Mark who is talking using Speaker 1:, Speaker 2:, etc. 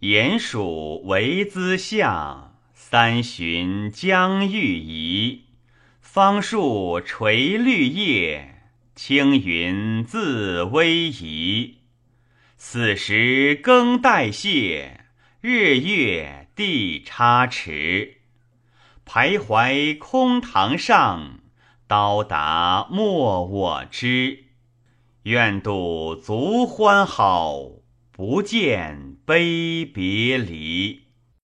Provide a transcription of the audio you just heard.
Speaker 1: 鼹鼠为兹象，三旬将欲移。芳树垂绿叶，青云自逶移。此时更代谢，日月地差池。徘徊空堂上，到达莫我知。愿赌足欢好，不见悲别离。